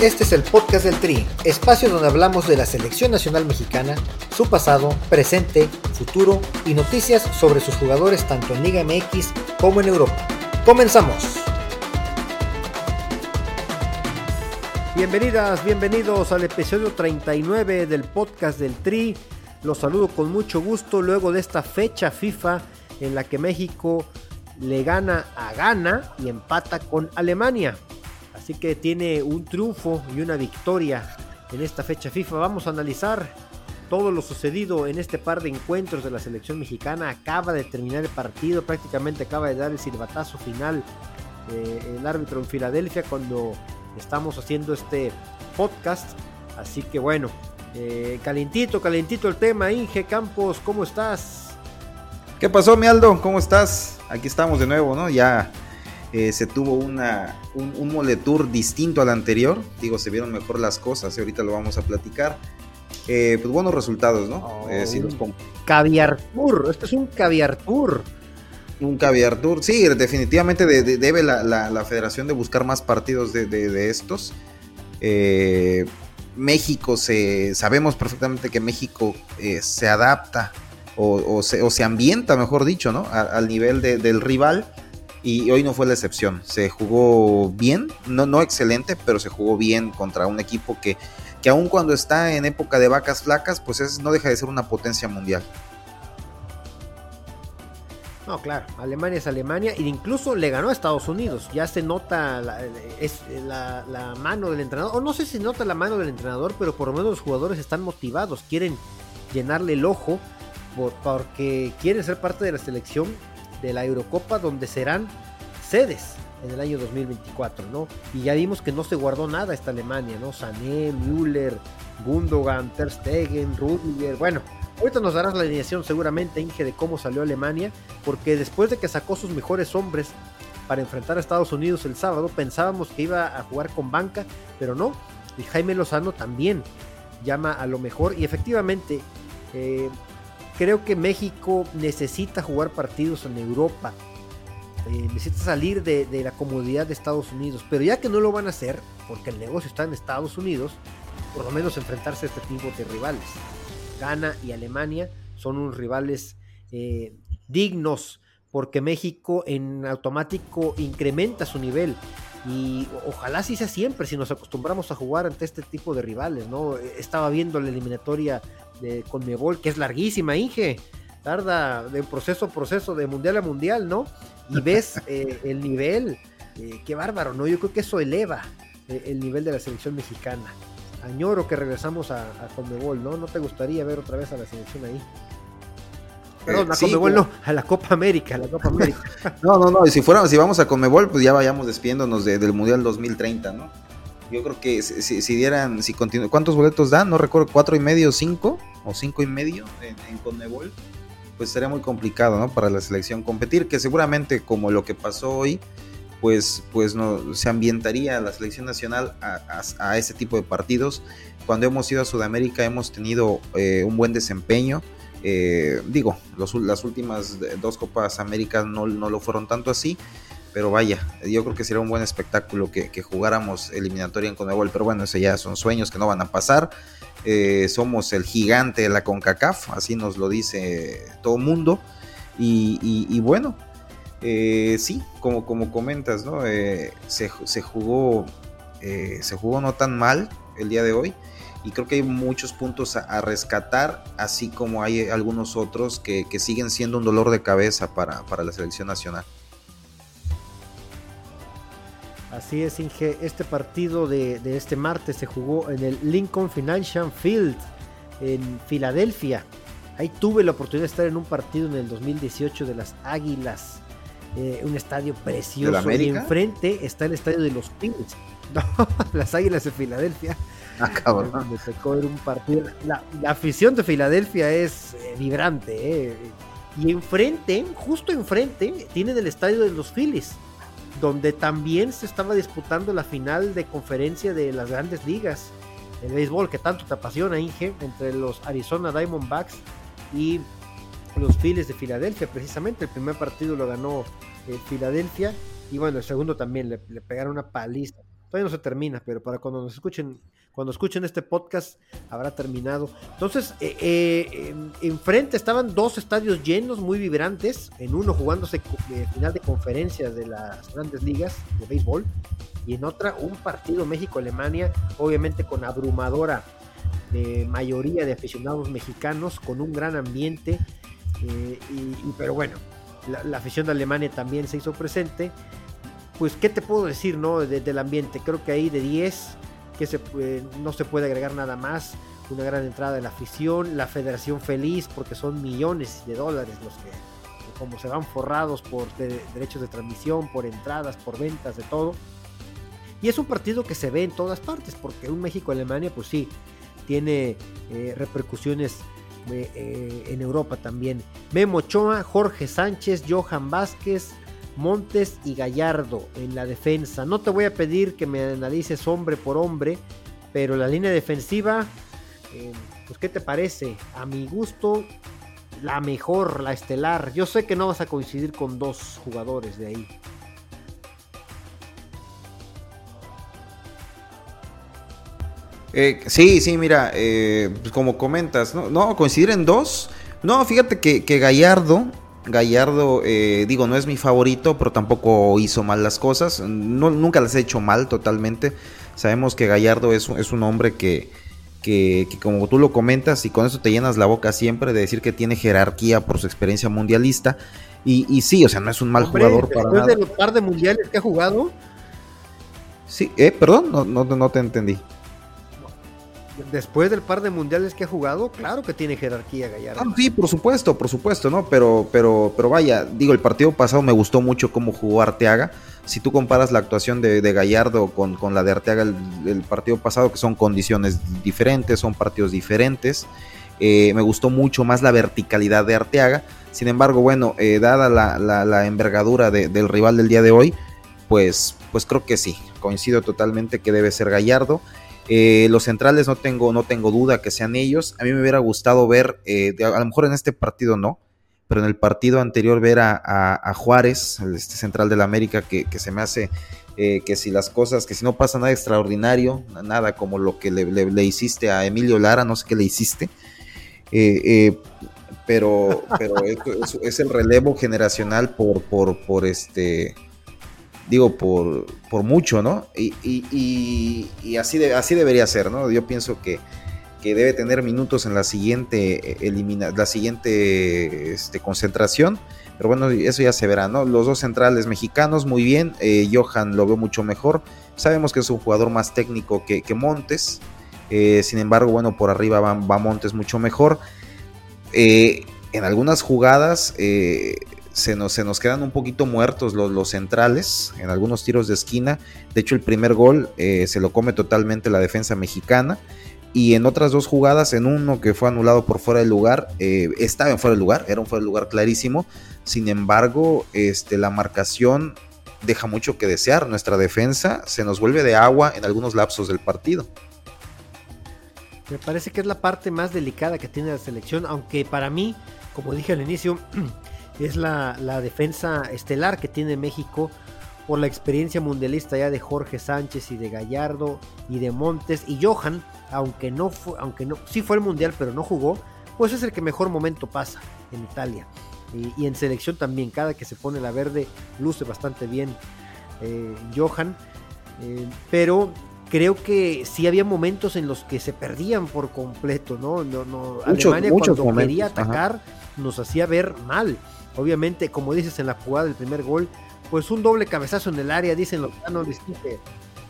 Este es el podcast del Tri, espacio donde hablamos de la selección nacional mexicana, su pasado, presente, futuro y noticias sobre sus jugadores tanto en Liga MX como en Europa. Comenzamos. Bienvenidas, bienvenidos al episodio 39 del podcast del Tri. Los saludo con mucho gusto luego de esta fecha FIFA en la que México le gana a Ghana y empata con Alemania. Así que tiene un triunfo y una victoria en esta fecha FIFA. Vamos a analizar todo lo sucedido en este par de encuentros de la selección mexicana. Acaba de terminar el partido, prácticamente acaba de dar el silbatazo final eh, el árbitro en Filadelfia cuando estamos haciendo este podcast. Así que bueno, eh, calentito, calentito el tema. Inge Campos, ¿cómo estás? ¿Qué pasó, mi Aldo? ¿Cómo estás? Aquí estamos de nuevo, ¿no? Ya eh, se tuvo una, un, un moletour distinto al anterior. Digo, se vieron mejor las cosas y ahorita lo vamos a platicar. Eh, pues buenos resultados, ¿no? Oh, eh, si Caviar tour, esto es un caviar tour. Un caviar tour, sí, definitivamente de, de, debe la, la, la, federación de buscar más partidos de, de estos. México, se, sabemos perfectamente que México se adapta o, o, se, o, se, ambienta, mejor dicho, ¿no? A, al nivel de, del rival. Y hoy no fue la excepción. Se jugó bien, no, no excelente, pero se jugó bien contra un equipo que, que aun cuando está en época de vacas flacas, pues es, no deja de ser una potencia mundial. No, claro, Alemania es Alemania e incluso le ganó a Estados Unidos. Ya se nota la, la, mano del entrenador, o no sé si nota la mano del entrenador, pero por lo menos los jugadores están motivados, quieren llenarle el ojo por, porque quieren ser parte de la selección de la Eurocopa donde serán sedes en el año 2024, ¿no? Y ya vimos que no se guardó nada esta Alemania, ¿no? Sané, Müller, Gundogan, Ter Stegen, Rudiger, bueno, ahorita nos darás la alineación seguramente, Inge, de cómo salió Alemania, porque después de que sacó sus mejores hombres para enfrentar a Estados Unidos el sábado, pensábamos que iba a jugar con banca, pero no, y Jaime Lozano también llama a lo mejor, y efectivamente, eh, Creo que México necesita jugar partidos en Europa. Eh, necesita salir de, la comodidad de Estados Unidos. Pero ya que no lo van a hacer, porque el negocio está en Estados Unidos, por lo menos enfrentarse a este tipo de rivales. Ghana y Alemania son unos rivales eh, dignos, porque México en automático incrementa su nivel. Y ojalá así sea siempre si nos acostumbramos a jugar ante este tipo de rivales, ¿no? Estaba viendo la eliminatoria de Conmebol, que es larguísima, Inge. Tarda de proceso a proceso, de mundial a mundial, ¿no? Y ves eh, el nivel, eh, qué bárbaro, ¿no? Yo creo que eso eleva eh, el nivel de la selección mexicana. Añoro que regresamos a, a, Conmebol, ¿no? ¿No te gustaría ver otra vez a la selección ahí? Perdón, a sí, Conmebol no, a la Copa América, a la Copa América. no, no, no, y si fuéramos, si vamos a Conmebol, pues ya vayamos despidiéndonos de, del Mundial 2030, ¿no? Yo creo que si, si dieran, si continúan, ¿cuántos boletos dan? No recuerdo, cuatro y medio, cinco o cinco y medio en, en Conmebol, pues sería muy complicado, ¿no? Para la selección competir, que seguramente como lo que pasó hoy, pues, pues no, se ambientaría la selección nacional a, a, a ese tipo de partidos. Cuando hemos ido a Sudamérica hemos tenido eh, un buen desempeño. Eh, digo, los, las últimas dos Copas Américas no, no lo fueron tanto así, pero vaya, yo creo que sería un buen espectáculo que, que jugáramos eliminatoria en Conmebol, pero bueno, eso ya son sueños que no van a pasar. Eh, somos el gigante de la CONCACAF, así nos lo dice todo mundo. Y, bueno, eh, sí, como, como comentas, ¿no? Eh, se, se, jugó, eh, se jugó no tan mal el día de hoy. Y creo que hay muchos puntos a, a rescatar, así como hay algunos otros que, que siguen siendo un dolor de cabeza para, para la selección nacional. Así es, Inge. Este partido de, de, este martes se jugó en el Lincoln Financial Field en Filadelfia. Ahí tuve la oportunidad de estar en un partido en el 2018 de las Águilas. Eh, un estadio precioso. Y enfrente está el estadio de los Phillies. No, las Águilas de Filadelfia. Ah, cabrón. Tocó ver un partido. La, la afición de Filadelfia es eh, vibrante. Eh. Y enfrente, justo enfrente, tienen el estadio de los Phillies donde también se estaba disputando la final de conferencia de las grandes ligas el béisbol que tanto te apasiona, Inge, entre los Arizona Diamondbacks y los Phillies de Filadelfia, precisamente. El primer partido lo ganó eh, Filadelfia y bueno, el segundo también le, le, pegaron una paliza Todavía no se termina, pero para cuando nos escuchen, cuando escuchen este podcast, habrá terminado. Entonces, eh, eh, enfrente estaban dos estadios llenos, muy vibrantes. En uno jugándose eh, final de conferencia de las grandes ligas de béisbol. Y en otra, un partido México-Alemania, obviamente con abrumadora mayoría de aficionados mexicanos, con un gran ambiente. y, pero bueno, la, afición de Alemania también se hizo presente pues, ¿qué te puedo decir, no? del ambiente. Creo que ahí de 10, que se, no se puede agregar nada más. Una gran entrada de la afición, la federación feliz, porque son millones de dólares los que, como se van forrados por derechos de transmisión, por entradas, por ventas, de todo. Y es un partido que se ve en todas partes, porque un México-Alemania, pues sí, tiene eh, repercusiones eh, eh, en Europa también. Memo Ochoa, Jorge Sánchez, Johan Vázquez, Montes y Gallardo en la defensa. No te voy a pedir que me analices hombre por hombre, pero la línea defensiva, eh, pues ¿qué te parece? A mi gusto, la mejor, la estelar. Yo sé que no vas a coincidir con dos jugadores de ahí. Eh, sí, sí, mira, eh, pues como comentas, ¿no? coincidir en dos. No, fíjate que, que Gallardo Gallardo, eh, digo, no es mi favorito, pero tampoco hizo mal las cosas. No, nunca las he hecho mal totalmente. Sabemos que Gallardo es, es un hombre que, que, como tú lo comentas, y con eso te llenas la boca siempre de decir que tiene jerarquía por su experiencia mundialista. Y, y sí, o sea, no es un mal jugador para nada. de los par de mundiales que ha jugado. Sí, eh, perdón, no, no, no te entendí después del par de mundiales que ha jugado, claro que tiene jerarquía Gallardo. Ah, sí, por supuesto, por supuesto, ¿no? Pero, pero, pero vaya, digo, el partido pasado me gustó mucho cómo jugó Arteaga. Si tú comparas la actuación de, Gallardo con, con, la de Arteaga el, partido pasado, que son condiciones diferentes, son partidos diferentes, eh, me gustó mucho más la verticalidad de Arteaga. Sin embargo, bueno, eh, dada la, envergadura del rival del día de hoy, pues, pues creo que sí, coincido totalmente que debe ser Gallardo. Eh, los centrales no tengo, no tengo duda que sean ellos. A mí me hubiera gustado ver, eh, a lo mejor en este partido no, pero en el partido anterior ver a, Juárez, este central del América, que, se me hace eh, que si las cosas, que si no pasa nada extraordinario, nada como lo que le, hiciste a Emilio Lara, no sé qué le hiciste. pero pero es, es, el relevo generacional por, por, por este digo, por, por mucho, ¿no? Y, y, así, de, así debería ser, ¿no? Yo pienso que, que debe tener minutos en la siguiente, eh, elimina, la siguiente este, concentración. Pero bueno, eso ya se verá, ¿no? Los dos centrales mexicanos, muy bien. Eh, Johan lo veo mucho mejor. Sabemos que es un jugador más técnico que, Montes. Eh, sin embargo, bueno, por arriba va, va Montes mucho mejor. en algunas jugadas se nos, quedan un poquito muertos los, los, centrales en algunos tiros de esquina. De hecho, el primer gol eh, se lo come totalmente la defensa mexicana. Y en otras dos jugadas, en uno que fue anulado por fuera de lugar, eh, estaba en fuera de lugar, era un fuera de lugar clarísimo. Sin embargo, este, la marcación deja mucho que desear. Nuestra defensa se nos vuelve de agua en algunos lapsos del partido. Me parece que es la parte más delicada que tiene la selección, aunque para mí, como dije al inicio, es la, defensa estelar que tiene México por la experiencia mundialista ya de Jorge Sánchez y de Gallardo y de Montes y Johan, aunque no fue, aunque no, sí fue el mundial pero no jugó, pues es el que mejor momento pasa en Italia. Y, en selección también, cada que se pone la verde luce bastante bien eh, Johan. Eh, pero creo que sí había momentos en los que se perdían por completo, ¿no? no, no Alemania cuando quería atacar nos hacía ver mal. Obviamente, como dices en la jugada del primer gol, pues un doble cabezazo en el área, dicen los que,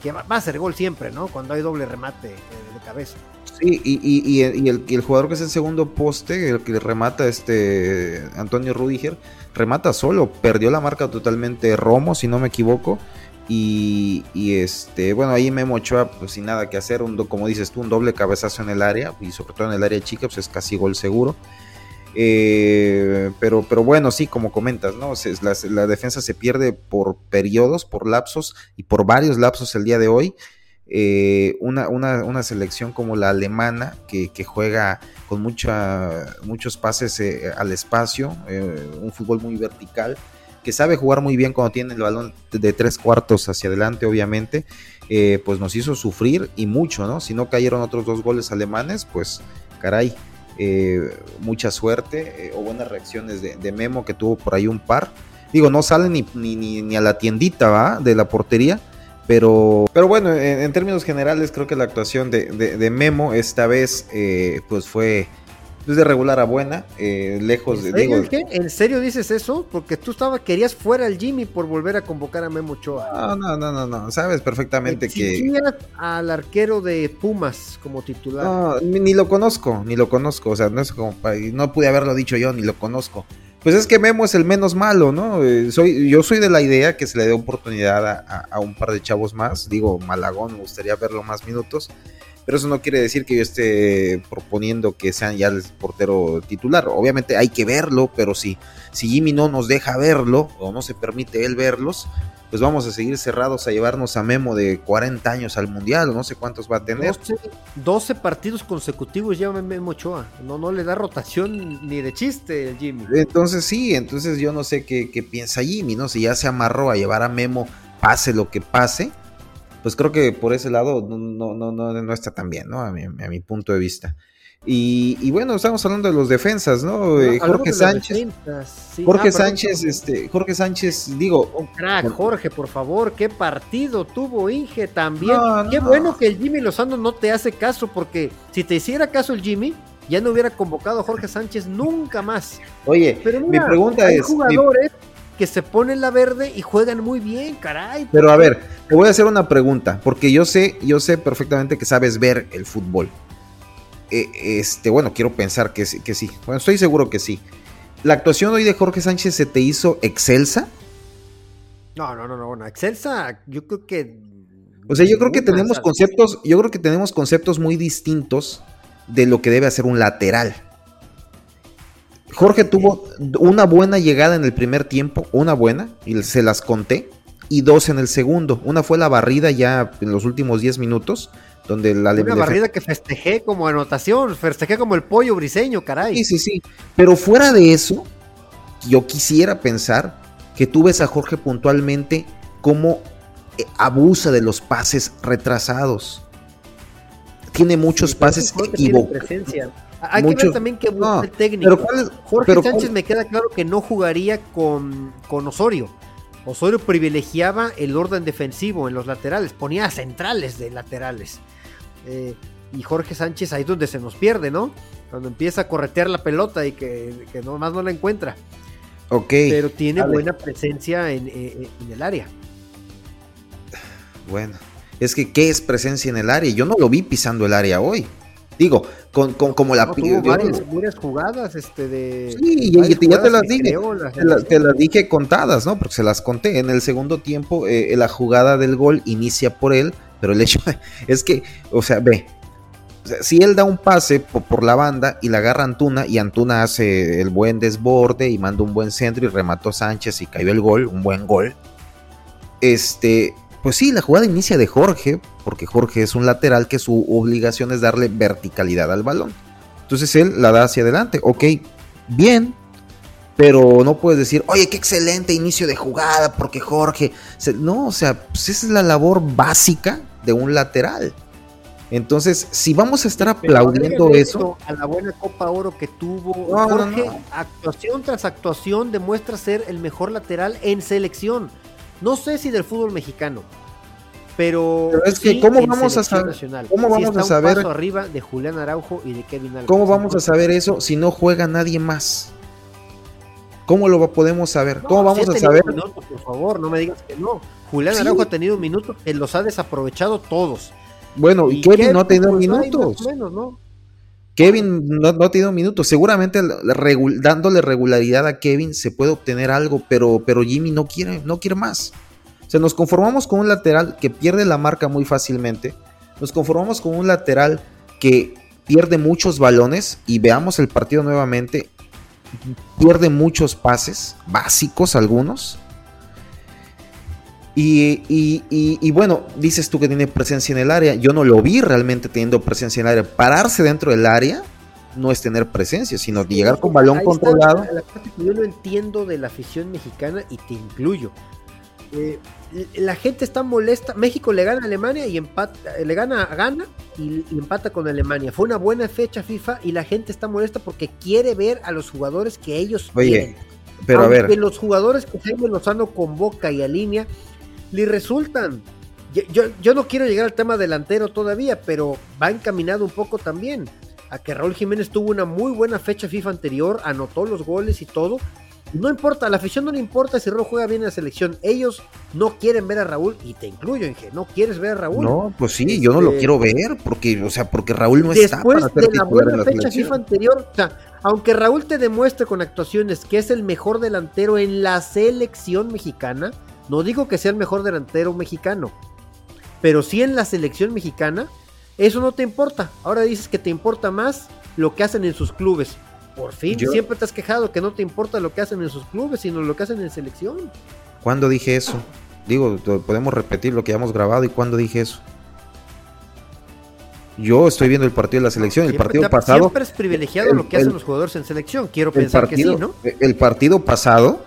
que va, a ser gol siempre, ¿no? Cuando hay doble remate eh, de cabeza. Sí, y, el, el, jugador que es el segundo poste, el que remata este Antonio Rudiger, remata solo, perdió la marca totalmente Romo, si no me equivoco. Y, este, bueno, ahí Memo Ochoa, pues sin nada que hacer, un, como dices tú, un doble cabezazo en el área, y sobre todo en el área chica, pues es casi gol seguro. Eh, pero, pero bueno, sí, como comentas, ¿no? la, defensa se pierde por periodos, por lapsos y por varios lapsos el día de hoy. Eh, una, una, selección como la alemana que, juega con mucha, muchos pases eh, al espacio, un fútbol muy vertical, que sabe jugar muy bien cuando tiene el balón de tres cuartos hacia adelante, obviamente, eh, pues nos hizo sufrir y mucho, ¿no? Si no cayeron otros dos goles alemanes, pues caray, eh, mucha suerte o buenas reacciones de, Memo que tuvo por ahí un par. Digo, no sale ni, ni, ni, a la tiendita, ¿va? De la portería. Pero, pero bueno, en, términos generales creo que la actuación de, Memo esta vez pues fue de regular a buena, eh, lejos de. Digo, ¿En serio dices eso? Porque tú estaba, querías fuera al Jimmy por volver a convocar a Memo Ochoa. No, no, no, no, no. Sabes perfectamente que. al arquero de Pumas como titular. No, ni, lo conozco, ni lo conozco. O sea, no es como. No pude haberlo dicho yo, ni lo conozco. Pues es que Memo es el menos malo, ¿no? Eh, soy, yo soy de la idea que se le dé oportunidad a, a un par de chavos más. Digo, Malagón, me gustaría verlo más minutos pero eso no quiere decir que yo esté proponiendo que sean ya el portero titular. Obviamente hay que verlo, pero si, si Jimmy no nos deja verlo o no se permite él verlos, pues vamos a seguir cerrados a llevarnos a Memo de 40 años al Mundial, no sé cuántos va a tener. 12, partidos consecutivos lleva Memo Ochoa, no, no le da rotación ni de chiste el Jimmy. Entonces sí, entonces yo no sé qué, qué piensa Jimmy, ¿no? Si ya se amarró a llevar a Memo, pase lo que pase, pues creo que por ese lado no, no, no, no está tan bien, ¿no? A mi, a mi punto de vista. Y, bueno, estamos hablando de los defensas, ¿no? Eh, Jorge Sánchez. Jorge ah, Sánchez, este, Jorge Sánchez, digo. Un crack, Jorge, por favor, qué partido tuvo Inge también. qué bueno que el Jimmy Lozano no te hace caso, porque si te hiciera caso el Jimmy, ya no hubiera convocado a Jorge Sánchez nunca más. Oye, mi pregunta es. Jugadores que se ponen la verde y juegan muy bien, caray. Pero a ver, te voy a hacer una pregunta, porque yo sé, yo sé perfectamente que sabes ver el fútbol. Eh, este, bueno, quiero pensar que, que sí. Bueno, estoy seguro que sí. ¿La actuación hoy de Jorge Sánchez se te hizo excelsa? No, no, no, no, bueno, excelsa, yo creo que. O sea, yo creo que tenemos conceptos, yo creo que tenemos conceptos muy distintos de lo que debe hacer un lateral. Jorge tuvo una buena llegada en el primer tiempo, una buena, y se las conté, y dos en el segundo. Una fue la barrida ya en los últimos 10 minutos, donde la Una barrida que festejé como anotación, festejé como el pollo briseño, caray. Sí, sí, sí. Pero fuera de eso, yo quisiera pensar que tú ves a Jorge puntualmente como eh, abusa de los pases retrasados. Tiene muchos pases equivocados hay que ver también que el técnico. Jorge Sánchez me queda claro que no jugaría con, con Osorio. Osorio privilegiaba el orden defensivo en los laterales, ponía centrales de laterales. Eh, y Jorge Sánchez ahí es donde se nos pierde, ¿no? Cuando empieza a corretear la pelota y que, que nomás no la encuentra. Ok. Pero tiene buena presencia en, en, el área. Bueno, es que ¿qué es presencia en el área? Yo no lo vi pisando el área hoy. Digo, con, con como la no, varias, jugadas este de sí ya te las dije te, las dije contadas no porque se las conté. En el segundo tiempo eh, la jugada del gol inicia por él pero el hecho es que o sea ve si él da un pase por, por, la banda y la agarra Antuna y Antuna hace el buen desborde y manda un buen centro y remató Sánchez y cayó el gol un buen gol este pues sí, la jugada inicia de Jorge, porque Jorge es un lateral que su obligación es darle verticalidad al balón. Entonces él la da hacia adelante. Ok, bien, pero no puedes decir, oye, qué excelente inicio de jugada, porque Jorge. No, o sea, pues esa es la labor básica de un lateral. Entonces, si vamos a estar aplaudiendo eso, A la buena Copa Oro que tuvo Jorge, actuación tras actuación demuestra ser el mejor lateral en selección. No sé si del fútbol mexicano, pero, es que cómo vamos a saber cómo vamos a saber arriba de Julián Araujo y de Kevin. ¿Cómo vamos a saber eso si no juega nadie más? ¿Cómo lo podemos saber? ¿Cómo vamos a saber? Por favor, no me digas que no. Julián Araujo ha tenido minutos que los ha desaprovechado todos. Bueno, y, Kevin, no ha tenido pues, minutos. Kevin no, ha tenido minutos. Seguramente dándole regularidad a Kevin se puede obtener algo, pero, pero Jimmy no quiere, no quiere más. O sea, nos conformamos con un lateral que pierde la marca muy fácilmente. Nos conformamos con un lateral que pierde muchos balones y veamos el partido nuevamente. Pierde muchos pases, básicos algunos. Y, bueno, dices tú que tiene presencia en el área. Yo no lo vi realmente teniendo presencia en el área. Pararse dentro del área, no es tener presencia, sino llegar con balón controlado. La, parte que yo no entiendo de la afición mexicana y te incluyo. Eh, la gente está molesta. México le gana a Alemania y empata, le gana, gana y, empata con Alemania. Fue una buena fecha FIFA y la gente está molesta porque quiere ver a los jugadores que ellos quieren. Pero a ver. los jugadores que Jaime Lozano convoca y alinea le resultan. Yo, yo, no quiero llegar al tema delantero todavía, pero va encaminado un poco también a que Raúl Jiménez tuvo una muy buena fecha FIFA anterior, anotó los goles y todo, no importa, a la afición no le importa si Raúl juega bien en la selección. Ellos no quieren ver a Raúl, y te incluyo, Inge, no quieres ver a Raúl. No, pues sí, yo no lo este, quiero ver, porque, o sea, porque Raúl no está para de la buena fecha FIFA anterior, o sea, aunque Raúl te demuestre con actuaciones que es el mejor delantero en la selección mexicana, no digo que sea el mejor delantero mexicano, pero sí en la selección mexicana, eso no te importa. Ahora dices que te importa más lo que hacen en sus clubes. Por fin, siempre te has quejado que no te importa lo que hacen en sus clubes, sino lo que hacen en selección. ¿Cuándo dije eso? Digo, podemos repetir lo que ya hemos grabado y cuándo dije eso. Yo estoy viendo el partido de la selección, el partido pasado. Siempre es privilegiado lo que hacen los jugadores en selección, quiero pensar que sí, ¿no? El partido pasado,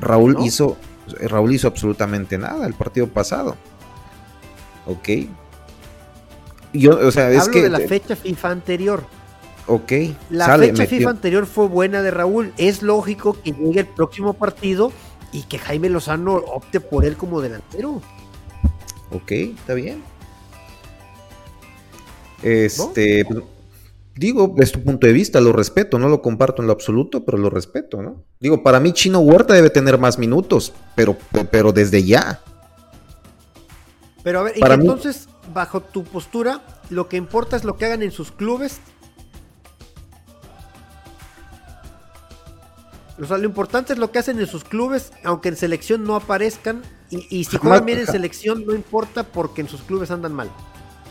Raúl hizo, Raúl hizo absolutamente nada, el partido pasado. Ok. Yo, o sea, es que. de la fecha FIFA anterior. Ok. La fecha FIFA anterior fue buena de Raúl. Es lógico que llegue el próximo partido y que Jaime Lozano opte por él como delantero. Ok, está bien. Este, pues, digo, es tu punto de vista, lo respeto, no lo comparto en lo absoluto, pero lo respeto, ¿no? Digo, para mí Chino Huerta debe tener más minutos, pero, pero desde ya. Pero a ver, y entonces, bajo tu postura, lo que importa es lo que hagan en sus clubes O sea, lo importante es lo que hacen en sus clubes, aunque en selección no aparezcan. Y, si juegan bien en selección, no importa porque en sus clubes andan mal.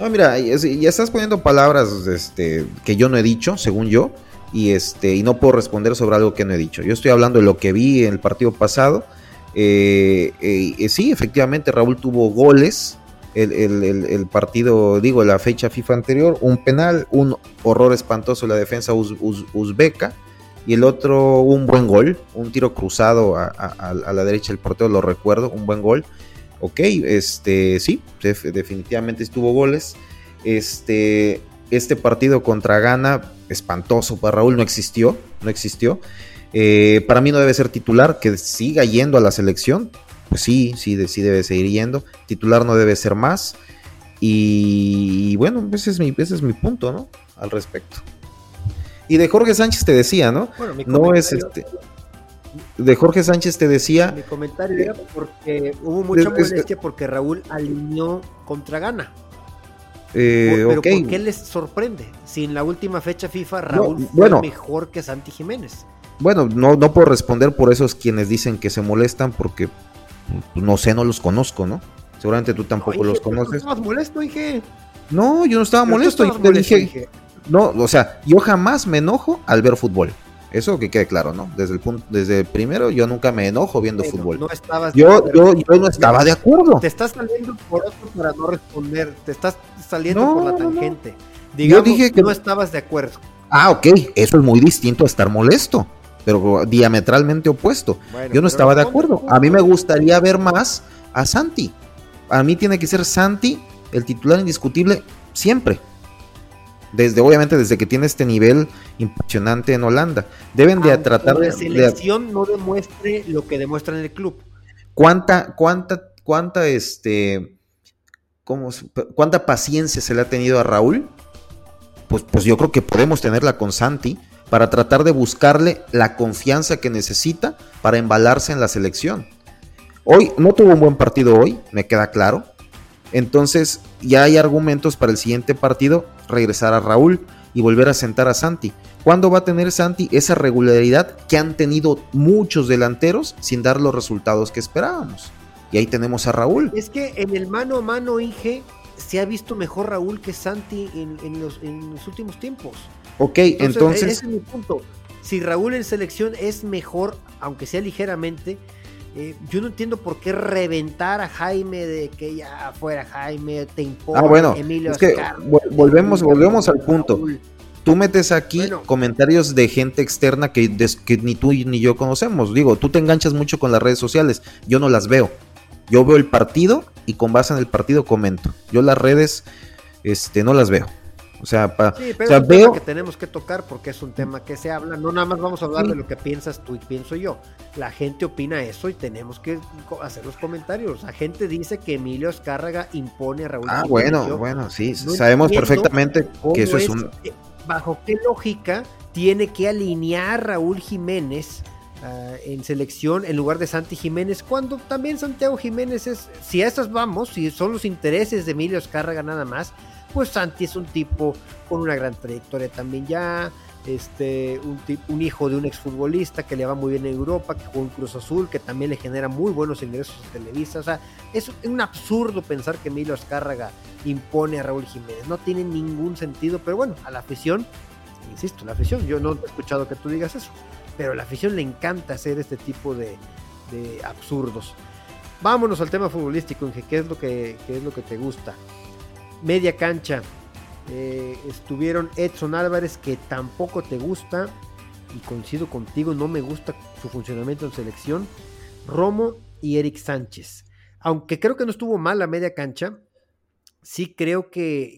No, mira, ya estás poniendo palabras este, que yo no he dicho, según yo, y, este, y no puedo responder sobre algo que no he dicho. Yo estoy hablando de lo que vi en el partido pasado. Eh, eh, sí, efectivamente, Raúl tuvo goles. El, partido, digo, la fecha FIFA anterior, un penal, un horror espantoso la defensa uzbeca y el otro un buen gol, un tiro cruzado a, la derecha del portero, lo recuerdo, un buen gol. Ok, este sí, definitivamente estuvo goles. Este, este partido contra Ghana, espantoso para Raúl, no existió, no existió. Eh, para mí no debe ser titular, que siga yendo a la selección. Pues sí, sí, sí debe seguir yendo. Titular no debe ser más. Y, bueno, ese es mi, ese es mi punto, ¿no? Al respecto. Y de Jorge Sánchez te decía, ¿no? Bueno, mi no es este. De Jorge Sánchez te decía. Mi comentario era porque hubo mucha molestia porque Raúl alineó contra Gana. Eh, pero ¿por qué les sorprende? Si en la última fecha FIFA Raúl fue mejor que Santi Jiménez. Bueno, no, no puedo responder por esos quienes dicen que se molestan porque pues, no sé, no los conozco, ¿no? Seguramente tú tampoco los conoces. ¿Estabas molesto, dije? No, yo no estaba molesto. Y te dije, no, o sea, yo jamás me enojo al ver fútbol. Eso que quede claro, ¿no? Desde el punto, desde primero, yo nunca me enojo viendo fútbol. No estabas yo, yo, yo, no estaba de acuerdo. Te estás saliendo por otro para no responder. Te estás saliendo por la tangente. Digamos, yo dije que no estabas de acuerdo. Ah, ok. Eso es muy distinto a estar molesto, pero diametralmente opuesto. yo no estaba de acuerdo. A mí me gustaría ver más a Santi. A mí tiene que ser Santi el titular indiscutible siempre desde obviamente desde que tiene este nivel impresionante en Holanda. Deben de tratar de la selección no demuestre lo que demuestra en el club. ¿Cuánta cuánta cuánta este cómo, cuánta paciencia se le ha tenido a Raúl? Pues pues yo creo que podemos tenerla con Santi para tratar de buscarle la confianza que necesita para embalarse en la selección. Hoy no tuvo un buen partido hoy, me queda claro. Entonces ya hay argumentos para el siguiente partido regresar a Raúl y volver a sentar a Santi. ¿Cuándo va a tener Santi esa regularidad que han tenido muchos delanteros sin dar los resultados que esperábamos? Y ahí tenemos a Raúl. Es que en el mano a mano, Inge, se ha visto mejor Raúl que Santi en, los, últimos tiempos. Ok, entonces... Ese es mi punto. Si Raúl en selección es mejor, aunque sea ligeramente, eh, yo no entiendo por qué reventar a Jaime de que ya fuera Jaime, te importa, ah, bueno, Emilio es que volvemos, volvemos al punto. tú metes aquí comentarios de gente externa que, que, ni tú ni yo conocemos. Digo, tú te enganchas mucho con las redes sociales, yo no las veo. Yo veo el partido y con base en el partido comento. Yo las redes este, no las veo. O sea, pa, sí, pero es un tema que tenemos que tocar porque es un tema que se habla. No nada más vamos a hablar de lo que piensas tú y pienso yo. La gente opina eso y tenemos que hacer los comentarios. La gente dice que Emilio Escárraga impone a Raúl. Ah, bueno, bueno, sí. sabemos perfectamente que eso es, un. Bajo qué lógica tiene que alinear Raúl Jiménez ah, en selección en lugar de Santi Jiménez, cuando también Santiago Jiménez es, si a esas vamos, si son los intereses de Emilio Escárraga nada más, pues Santi es un tipo con una gran trayectoria también ya, este, un, hijo de un exfutbolista que le va muy bien en Europa, que juega en Cruz Azul, que también le genera muy buenos ingresos a Televisa. O sea, es un absurdo pensar que Emilio Azcárraga impone a Raúl Jiménez. No tiene ningún sentido, pero bueno, a la afición, insisto, la afición, yo no he escuchado que tú digas eso, pero a la afición le encanta hacer este tipo de, absurdos. Vámonos al tema futbolístico, Inge, ¿qué es lo que, qué es lo que te gusta? Media cancha. Eh, estuvieron Edson Álvarez, que tampoco te gusta, y coincido contigo, no me gusta su funcionamiento en selección. Romo y Eric Sánchez. Aunque creo que no estuvo mal la media cancha, sí creo que,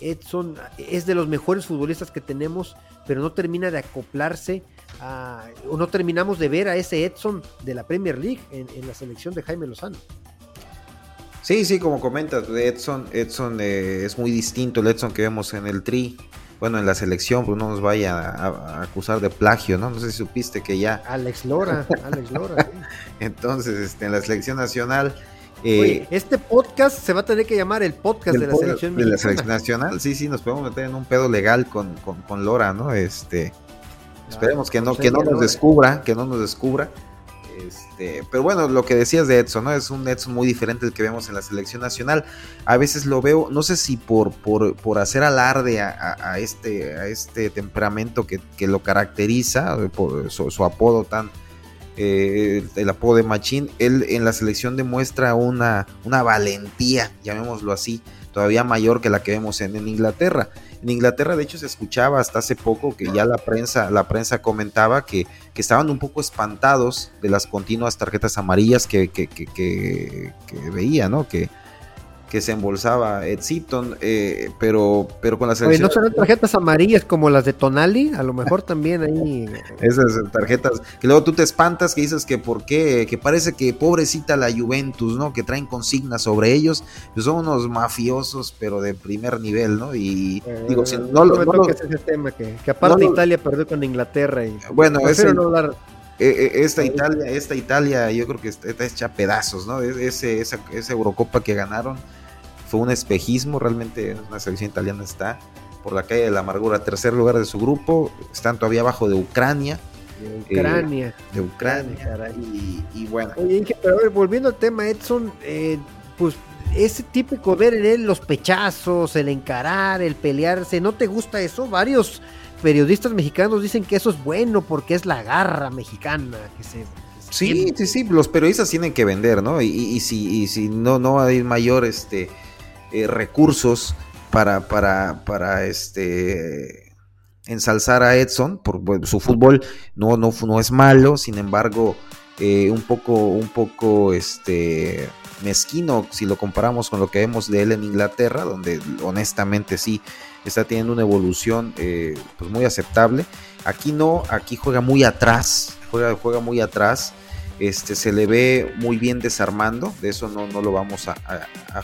Edson es de los mejores futbolistas que tenemos, pero no termina de acoplarse a, o no terminamos de ver a ese Edson de la Premier League en la selección de Jaime Lozano. Sí, sí, como comentas, Edson, Edson eh, es muy distinto el Edson que vemos en el Tri, bueno, en la selección, pues no nos vaya a, acusar de plagio, ¿no? No sé si supiste que ya... Alex Lora, Alex Lora. Entonces, este, en la selección nacional... Eh, este podcast se va a tener que llamar el podcast de la selección De la selección nacional, sí, sí, nos podemos meter en un pedo legal con, con, Lora, ¿no? Este... Esperemos que no, que no nos descubra, que no nos descubra. Este, pero bueno, lo que decías de Edson, ¿no? Es un Edson muy diferente del que vemos en la selección nacional. A veces lo veo, no sé si por, por, hacer alarde a, este, a este temperamento que, lo caracteriza, por su, apodo tan. Eh, el, apodo de Machín, él en la selección demuestra una, una valentía, llamémoslo así, todavía mayor que la que vemos en Inglaterra. En Inglaterra, de hecho, se escuchaba hasta hace poco que ya la prensa, la prensa comentaba que, que estaban un poco espantados de las continuas tarjetas amarillas que, que, que, que veía, ¿no? Que, que se embolsaba Ed Seaton, eh, pero, pero con las Oye, ¿no son tarjetas amarillas como las de Tonali? A lo mejor también ahí... Esas tarjetas, que luego tú te espantas, que dices que por qué, que parece que pobrecita la Juventus, ¿no? Que traen consignas sobre ellos, pues son unos mafiosos, pero de primer nivel, ¿no? Y eh, digo, si no, lo... No, ese tema, que, que aparte Italia perdió con Inglaterra y... Bueno, ese... No hablar esta Italia, esta Italia, yo creo que está hecha pedazos, ¿no? Ese, esa, esa Eurocopa que ganaron, fue un espejismo, realmente una selección italiana está por la calle de la amargura, tercer lugar de su grupo, están todavía abajo de Ucrania. De Ucrania. Eh, de Ucrania. y, bueno. Oye, pero volviendo al tema, Edson, eh, pues ese típico ver en él los pechazos, el encarar, el pelearse, ¿no te gusta eso? Varios periodistas mexicanos dicen que eso es bueno porque es la garra mexicana que se Sí, sí, sí, los periodistas tienen que vender, ¿no? Y, y, si, y si no, no hay mayor este eh, recursos para, para, para este ensalzar a Edson, por su fútbol no, no, no es malo, sin embargo, eh, un poco, un poco este mezquino si lo comparamos con lo que vemos de él en Inglaterra, donde honestamente sí está teniendo una evolución eh, pues muy aceptable. Aquí no, aquí juega muy atrás, juega, juega muy atrás. Este, se le ve muy bien desarmando, de eso no, no lo vamos a,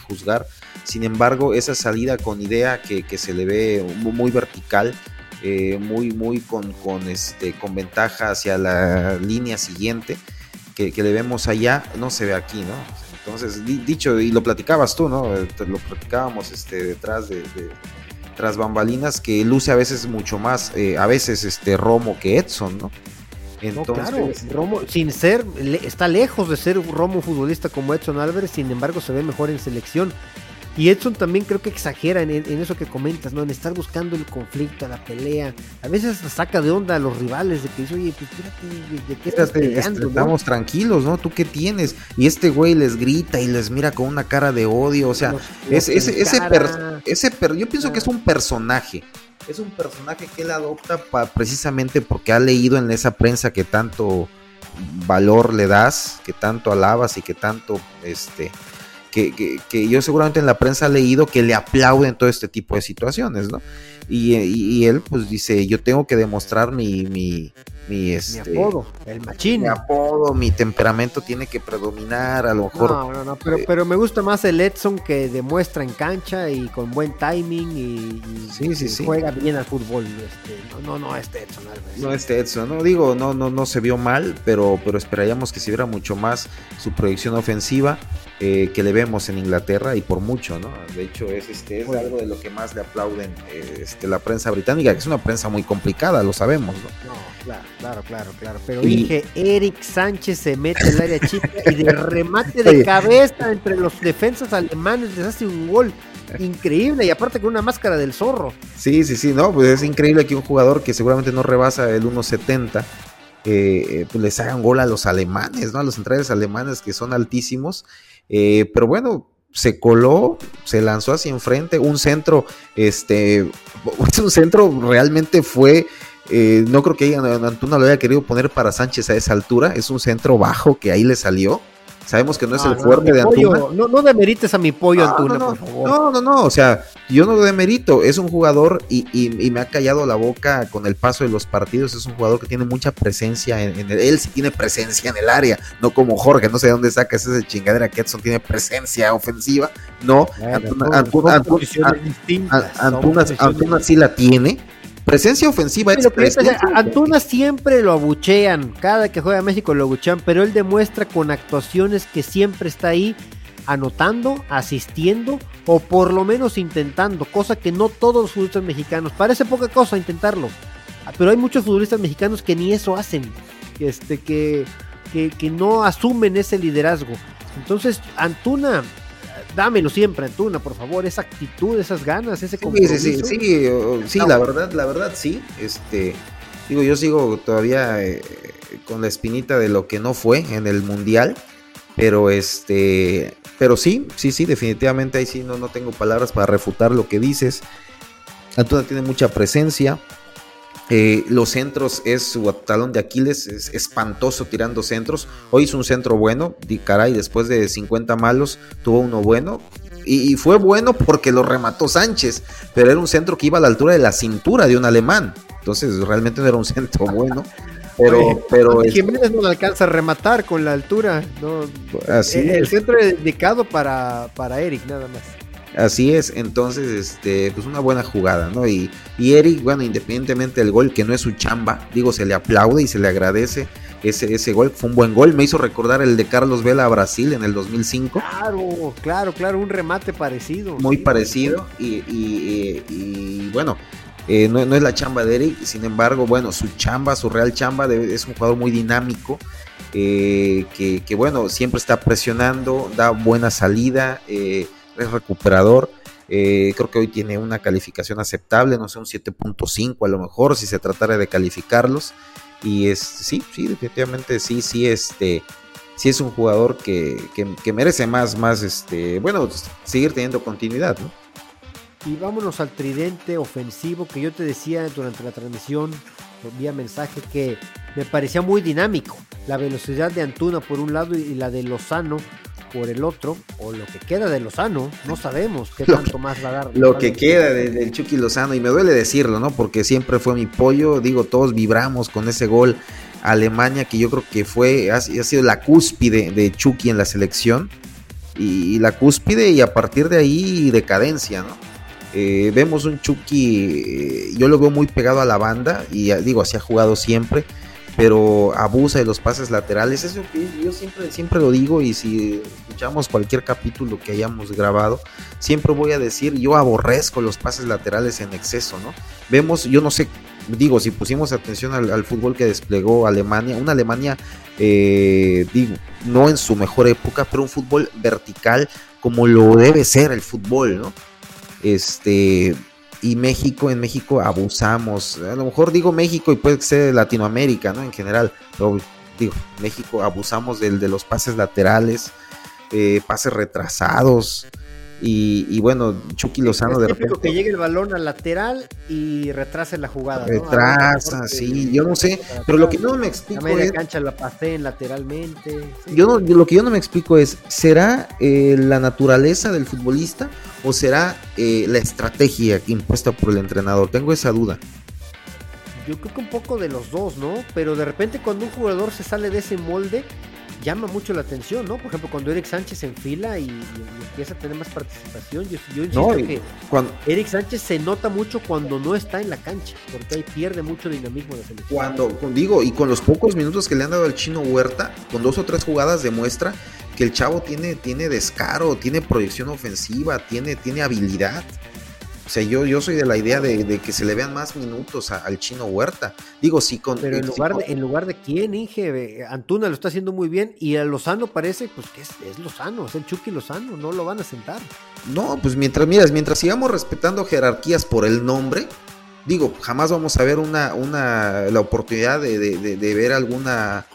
juzgar. Sin embargo, esa salida con idea que, se le ve muy vertical, eh, muy, muy con, con, este, con ventaja hacia la línea siguiente, que, le vemos allá, no se ve aquí, ¿no? Entonces, dicho, y lo platicabas tú, ¿no? Lo platicábamos este, detrás de, tras bambalinas, que luce a veces mucho más, eh, a veces este Romo que Edson, ¿no? Entonces, Romo, sin ser, está lejos de ser un Romo futbolista como Edson Álvarez, sin embargo se ve mejor en selección. Y Edson también creo que exagera en, eso que comentas, ¿no? En estar buscando el conflicto, la pelea. A veces saca de onda a los rivales de que dice, oye, pues fíjate, ¿de qué estás peleando? Estamos tranquilos, ¿no? ¿Tú qué tienes? Y este güey les grita y les mira con una cara de odio. O sea, ese, ese, ese, yo pienso que es un personaje es un personaje que él adopta precisamente porque ha leído en esa prensa que tanto valor le das, que tanto alabas y que tanto, este, que, que, yo seguramente en la prensa he leído que le aplauden todo este tipo de situaciones, ¿no? Y, y, él pues dice, yo tengo que demostrar mi, mi, mi, este, mi apodo, el machín. Mi apodo, mi temperamento tiene que predominar, a lo mejor. No, no, no, pero, eh, pero me gusta más el Edson que demuestra en cancha y con buen timing y, sí, sí, sí. juega bien al fútbol. Este, no, no, no, este Edson No, este Edson, no digo, no, no, no se vio mal, pero, pero esperaríamos que se viera mucho más su proyección ofensiva. Eh, que le vemos en Inglaterra y por mucho, ¿no? De hecho, es, este, es algo de lo que más le aplauden este, la prensa británica, que es una prensa muy complicada, lo sabemos, ¿no? No, claro, claro, claro, claro. Pero dije, Eric Sánchez se mete en el área chica y de remate de cabeza entre los defensas alemanes les hace un gol increíble y aparte con una máscara del zorro. Sí, sí, sí, no, pues es increíble que un jugador que seguramente no rebasa el 1.70 eh, pues les hagan gol a los alemanes, ¿no? A los centrales alemanes que son altísimos eh, pero bueno, se coló, se lanzó hacia enfrente, un centro, este, un centro realmente fue, eh, no creo que Antuna lo haya querido poner para Sánchez a esa altura, es un centro bajo que ahí le salió, Sabemos que no es el fuerte de Antuna. no, no demerites a mi pollo Antuna, no, por favor. No, no, no, o sea, yo no lo demerito. Es un jugador y, y, me ha callado la boca con el paso de los partidos. Es un jugador que tiene mucha presencia en, el, él sí tiene presencia en el área, no como Jorge, no sé de dónde sacas esa chingadera que Edson tiene presencia ofensiva. No, Antuna, Antuna, Antuna, Antuna sí la tiene Presencia ofensiva Antuna siempre lo abuchean, cada que juega a México lo abuchean, pero él demuestra con actuaciones que siempre está ahí anotando, asistiendo o por lo menos intentando, cosa que no todos los futbolistas mexicanos, parece poca cosa intentarlo, pero hay muchos futbolistas mexicanos que ni eso hacen, este, que, que, que no asumen ese liderazgo. Entonces, Antuna dámelo siempre, Antuna, por favor, esa actitud, esas ganas, ese compromiso. Sí, sí, sí, sí, la verdad, la verdad, sí. Este, digo, yo sigo todavía eh, con la espinita de lo que no fue en el mundial, pero este, pero sí, sí, sí, definitivamente ahí sí no, no tengo palabras para refutar lo que dices. Antuna tiene mucha presencia, eh, los centros es su talón de Aquiles, es espantoso tirando centros. Hoy hizo un centro bueno, di caray, después de 50 malos tuvo uno bueno. Y, fue bueno porque lo remató Sánchez, pero era un centro que iba a la altura de la cintura de un alemán. Entonces realmente no era un centro bueno. Pero, pero Jiménez no alcanza a rematar con la altura. Así el, el centro es dedicado para, para Eric, nada más. Así es, entonces, este, pues una buena jugada, ¿no? Y, y Eric, bueno, independientemente del gol, que no es su chamba, digo, se le aplaude y se le agradece ese, ese gol, fue un buen gol, me hizo recordar el de Carlos Vela a Brasil en el 2005. Claro, claro, claro, un remate parecido. Muy parecido, y, y, bueno, eh, no, es la chamba de Eric, sin embargo, bueno, su chamba, su real chamba, es un jugador muy dinámico, eh, que, que, bueno, siempre está presionando, da buena salida, eh, es recuperador. Eh, creo que hoy tiene una calificación aceptable, no sé, un 7.5 a lo mejor, si se tratara de calificarlos. Y es, sí, sí, definitivamente sí, sí, este, sí es un jugador que, merece más, más, este, bueno, seguir teniendo continuidad, ¿no? Y vámonos al tridente ofensivo que yo te decía durante la transmisión, vía mensaje, que me parecía muy dinámico. La velocidad de Antuna por un lado y la de Lozano por el otro, o lo que queda de Lozano, no sabemos qué tanto más va a dar. Lo que queda del Chucky Lozano, y me duele decirlo, ¿no? Porque siempre fue mi pollo, digo, todos vibramos con ese gol Alemania, que yo creo que fue, ha, sido la cúspide de Chucky en la selección, y, la cúspide, y a partir de ahí, decadencia, ¿no? Eh, vemos un Chucky, eh, yo lo veo muy pegado a la banda, y digo, así ha jugado siempre pero abusa de los pases laterales. Eso que yo siempre, siempre lo digo y si escuchamos cualquier capítulo que hayamos grabado, siempre voy a decir, yo aborrezco los pases laterales en exceso, ¿no? Vemos, yo no sé, digo, si pusimos atención al, fútbol que desplegó Alemania, una Alemania, eh, digo, no en su mejor época, pero un fútbol vertical como lo debe ser el fútbol, ¿no? Este, y México, en México abusamos, a lo mejor digo México y puede ser Latinoamérica, ¿no? En general, pero digo, México abusamos del, de los pases laterales, eh, pases retrasados, Y, bueno, Chucky Lozano de repente. que llegue el balón al lateral y retrase la jugada. Retrasa, sí, yo no sé. Pero lo que no me explico es. cancha la paseen lateralmente. Yo no, lo que yo no me explico es: ¿será eh, la naturaleza del futbolista o será eh, la estrategia impuesta por el entrenador? Tengo esa duda. Yo creo que un poco de los dos, ¿no? Pero de repente cuando un jugador se sale de ese molde, llama mucho la atención, ¿no? Por ejemplo, cuando Eric Sánchez se enfila y, empieza a tener más participación, yo, yo insisto que cuando, Eric Sánchez se nota mucho cuando no está en la cancha, porque ahí pierde mucho dinamismo de selección. Cuando, digo, y con los pocos minutos que le han dado al chino Huerta, con dos o tres jugadas demuestra que el chavo tiene, tiene descaro, tiene proyección ofensiva, tiene, tiene habilidad. O sea, yo, yo soy de la idea de, que se le vean más minutos al chino Huerta. Digo, sí, con. Pero en lugar, de, en lugar de quién, Inge, Antuna lo está haciendo muy bien y a Lozano parece pues que es, es Lozano, es el Chucky Lozano, no lo van a sentar. No, pues mientras, miras, mientras sigamos respetando jerarquías por el nombre, digo, jamás vamos a ver una, una la oportunidad de, de ver alguna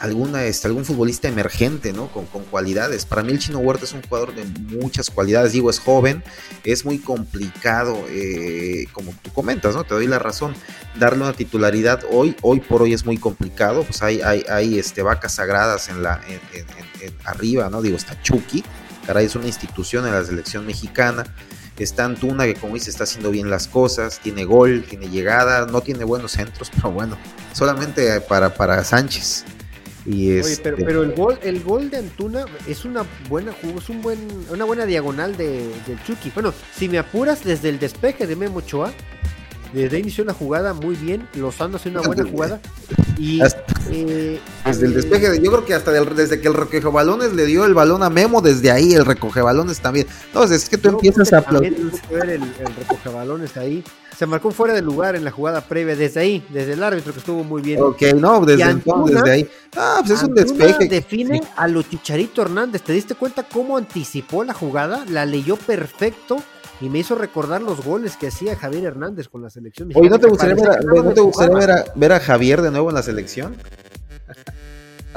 alguna, este, algún futbolista emergente, ¿no? Con, cualidades. Para mí el Chino Huerta es un jugador de muchas cualidades. Digo, es joven, es muy complicado, eh, como tú comentas, ¿no? Te doy la razón. Darle una titularidad hoy, hoy por hoy es muy complicado. Pues hay, hay, hay este, vacas sagradas en la, en, arriba, ¿no? Digo, está Chucky, caray, es una institución en la selección mexicana. Está Antuna, que como dice, está haciendo bien las cosas, tiene gol, tiene llegada, no tiene buenos centros, pero bueno, solamente para, para Sánchez. Oye, pero, este pero, el gol, el gol de Antuna es una buena es un buen, una buena diagonal de, del Chucky. Bueno, si me apuras desde el despeje de Memo Ochoa, desde ahí inició la jugada muy bien. Lozano hace una buena jugada. Y eh, desde el despeje, yo creo que hasta desde que el recoge balones le dio el balón a Memo, desde ahí el recoge balones también. Entonces es que tú empiezas a aplaudir. el, el recoge balones ahí se marcó fuera de lugar en la jugada previa, desde ahí, desde el árbitro que estuvo muy bien. Ok, no, desde entonces, desde ahí. Ah, pues es un despeje. define a lo Chicharito Hernández. ¿Te diste cuenta cómo anticipó la jugada? La leyó perfecto y me hizo recordar los goles que hacía Javier Hernández con la selección. Oye, ¿no te gustaría, ver ver a Javier de nuevo en la selección?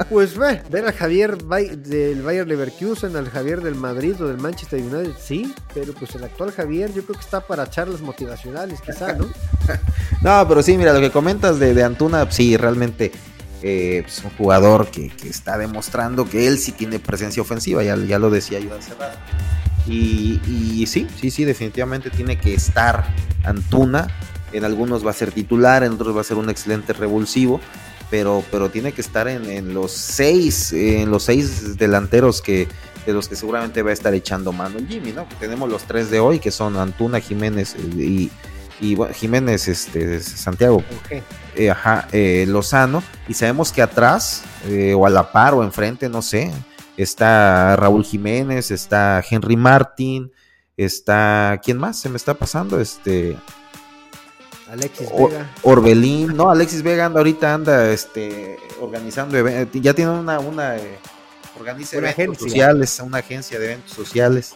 Pues ve, ver a Javier del Bayern Leverkusen, al Javier del Madrid o del Manchester United, sí, pero pues el actual Javier yo creo que está para charlas motivacionales, quizá, ¿no? no, pero sí, mira, lo que comentas de, Antuna, sí, realmente eh, es un jugador que, está demostrando que él sí tiene presencia ofensiva, ya, ya lo decía yo hace rato. Y, y sí, sí, sí, definitivamente tiene que estar Antuna. En algunos va a ser titular, en otros va a ser un excelente revulsivo pero, pero tiene que estar en, los seis, en los seis delanteros que, de los que seguramente va a estar echando mano el Jimmy, ¿no? Tenemos los tres de hoy, que son Antuna, Jiménez eh, y, Jiménez, este, Santiago, eh, ajá, eh, Lozano, y sabemos que atrás, o a la par o enfrente, no sé, está Raúl Jiménez, está Henry Martín, está, ¿quién más se me está pasando? Este, Alexis Vega. Orbelín, no, Alexis Vega anda ahorita anda este organizando eventos, ya tiene una una eh, organiza eventos sociales, una agencia de eventos sociales.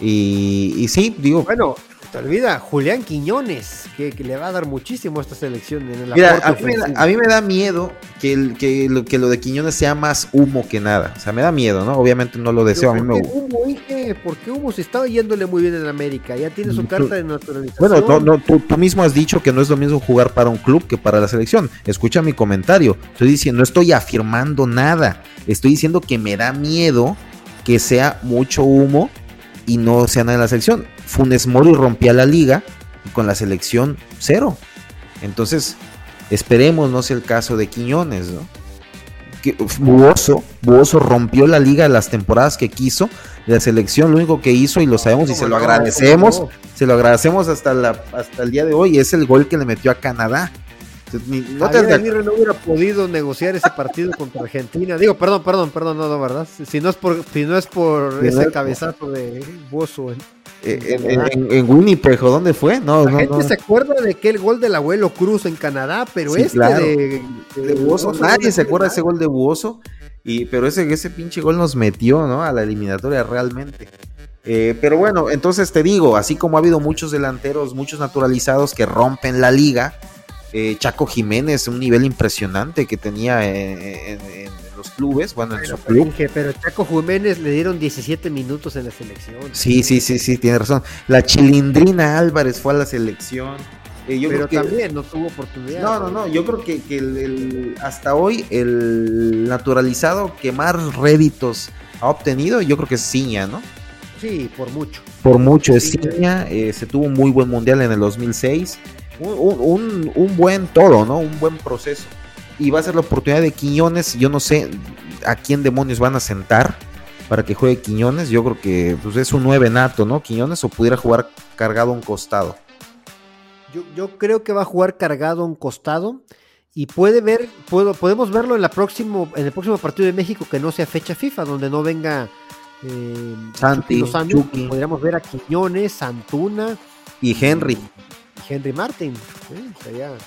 Y, y sí, digo, bueno, olvida, Julián Quiñones, que, le va a dar muchísimo a esta selección en el Mira, a mí, me da, miedo que, el, que, lo, que lo de Quiñones sea más humo que nada. O sea, me da miedo, ¿no? Obviamente no lo deseo. A mí me... humo, ¿Por qué humo? Se estaba yéndole muy bien en América. Ya tiene su mm, carta de naturalización. Bueno, no, no, tú, tú, mismo has dicho que no es lo mismo jugar para un club que para la selección. Escucha mi comentario. Estoy diciendo, no estoy afirmando nada. Estoy diciendo que me da miedo que sea mucho humo y no sea nada en la selección. Funes Mori rompía la liga y con la selección cero. Entonces, esperemos no sea el caso de Quiñones, ¿no? Que Buoso, Buoso rompió la liga las temporadas que quiso. La selección lo único que hizo, y lo sabemos y se lo agradecemos, se lo agradecemos hasta, la, hasta el día de hoy, es el gol que le metió a Canadá. No, te no hubiera podido negociar ese partido contra Argentina. Digo, perdón, perdón, perdón, no, no, ¿verdad? Si no es por, si no es por ese cabezazo de Bozo. En, en, Winnipeg, ¿dónde fue? No, La gente se acuerda de que el gol del abuelo Cruz en Canadá, pero este de, nadie se acuerda de ese gol de Buoso. Y, pero ese, ese pinche gol nos metió, ¿no? A la eliminatoria realmente. Eh, pero bueno, entonces te digo, así como ha habido muchos delanteros, muchos naturalizados que rompen la liga, eh, Chaco Jiménez, un nivel impresionante que tenía en, los clubes, bueno, en su club. pero Chaco Jiménez le dieron 17 minutos en la selección. Sí, sí, sí, sí, tiene razón. La Chilindrina Álvarez fue a la selección. Eh, pero también no tuvo oportunidad. No, no, no. Yo creo que, hasta hoy el naturalizado que más réditos ha obtenido, yo creo que es Ciña, ¿no? Sí, por mucho. Por mucho es Ciña. Eh, se tuvo un muy buen mundial en el 2006. Un, un, buen todo, ¿no? Un buen proceso. Y va a ser la oportunidad de Quiñones. Yo no sé a quién demonios van a sentar para que juegue Quiñones. Yo creo que pues, es un nueve nato, ¿no? Quiñones o pudiera jugar cargado a un costado. Yo, creo que va a jugar cargado a un costado y puede ver, puedo, podemos verlo en, la próximo, en el próximo partido de México que no sea fecha FIFA, donde no venga eh, Santi, podríamos ver a Quiñones, Santuna y Henry. Henry Martin.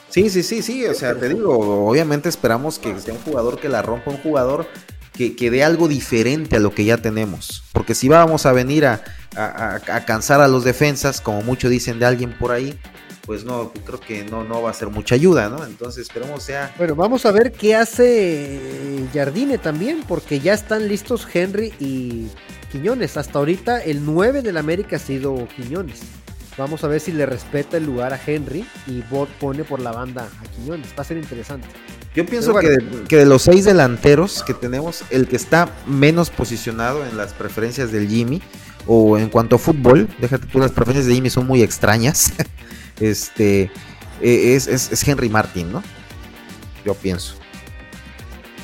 Sí, sí, sí, sí, o sea, te digo, obviamente esperamos que sea un jugador que la rompa, un jugador que, que dé algo diferente a lo que ya tenemos. Porque si vamos a venir a, a, cansar a los defensas, como muchos dicen de alguien por ahí, pues no, creo que no, no va a ser mucha ayuda, ¿no? Entonces esperemos sea. Bueno, vamos a ver qué hace Jardine también, porque ya están listos Henry y Quiñones. Hasta ahorita el 9 del América ha sido Quiñones. Vamos a ver si le respeta el lugar a Henry y Bot pone por la banda a Quiñones. Va a ser interesante. Yo pienso que, de, que, de, los seis delanteros que tenemos, el que está menos posicionado en las preferencias del Jimmy, o en cuanto a fútbol, déjate tú, las preferencias de Jimmy son muy extrañas. este, e, es, Henry Martin, ¿no? Yo pienso.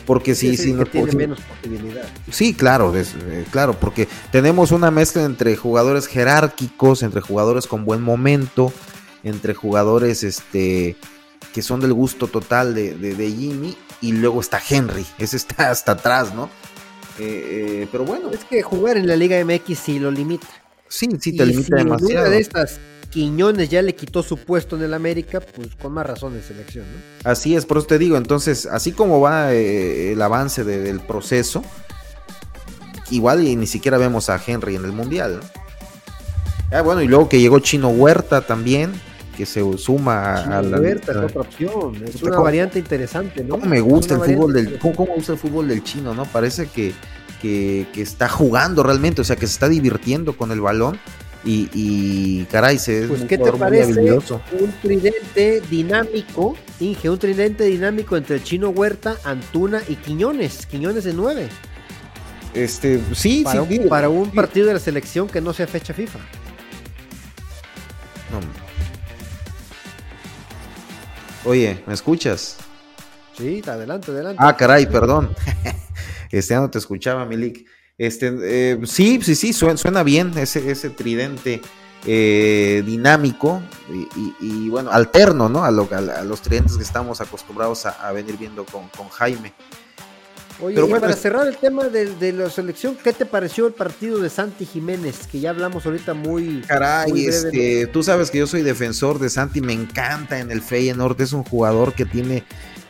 Porque si, si no tiene menos posibilidad. Sí, claro, eh, claro, porque tenemos una mezcla entre jugadores jerárquicos, entre jugadores con buen momento, entre jugadores este que son del gusto total de, de, Jimmy, y luego está Henry, ese está hasta atrás, ¿no? Eh, eh, pero bueno. Es que jugar en la Liga MX sí lo limita. Sí, sí te limita demasiado. de estas Quiñones ya le quitó su puesto en el América, pues con más razón en selección, ¿no? Así es, por eso te digo, entonces, así como va eh, el avance del proceso, igual y ni siquiera vemos a Henry en el Mundial, Ah, bueno, y luego que llegó Chino Huerta también, que se suma a la Huerta es otra opción, es una variante interesante, ¿no? ¿Cómo me gusta el fútbol del ¿cómo, gusta el fútbol del chino, no? Parece que, que, que, está jugando realmente, o sea, que se está divirtiendo con el balón y, caray, se pues, ¿qué te parece un tridente dinámico, Inge, un tridente dinámico entre el Chino Huerta, Antuna y Quiñones, Quiñones de 9? Este, sí, para sí, un, para un partido de la selección que no sea fecha FIFA. Oye, ¿me escuchas? Sí, adelante, adelante. Ah, caray, perdón. este ya no te escuchaba, Milik. Este, eh, sí, sí, sí, suena, bien ese, ese tridente eh, dinámico y, bueno, alterno, ¿no? A, los tridentes que estamos acostumbrados a, venir viendo con, Jaime. Oye, Pero para cerrar el tema de, la selección, ¿qué te pareció el partido de Santi Jiménez? Que ya hablamos ahorita muy. Caray, este, tú sabes que yo soy defensor de Santi, me encanta en el Feyenoord, es un jugador que tiene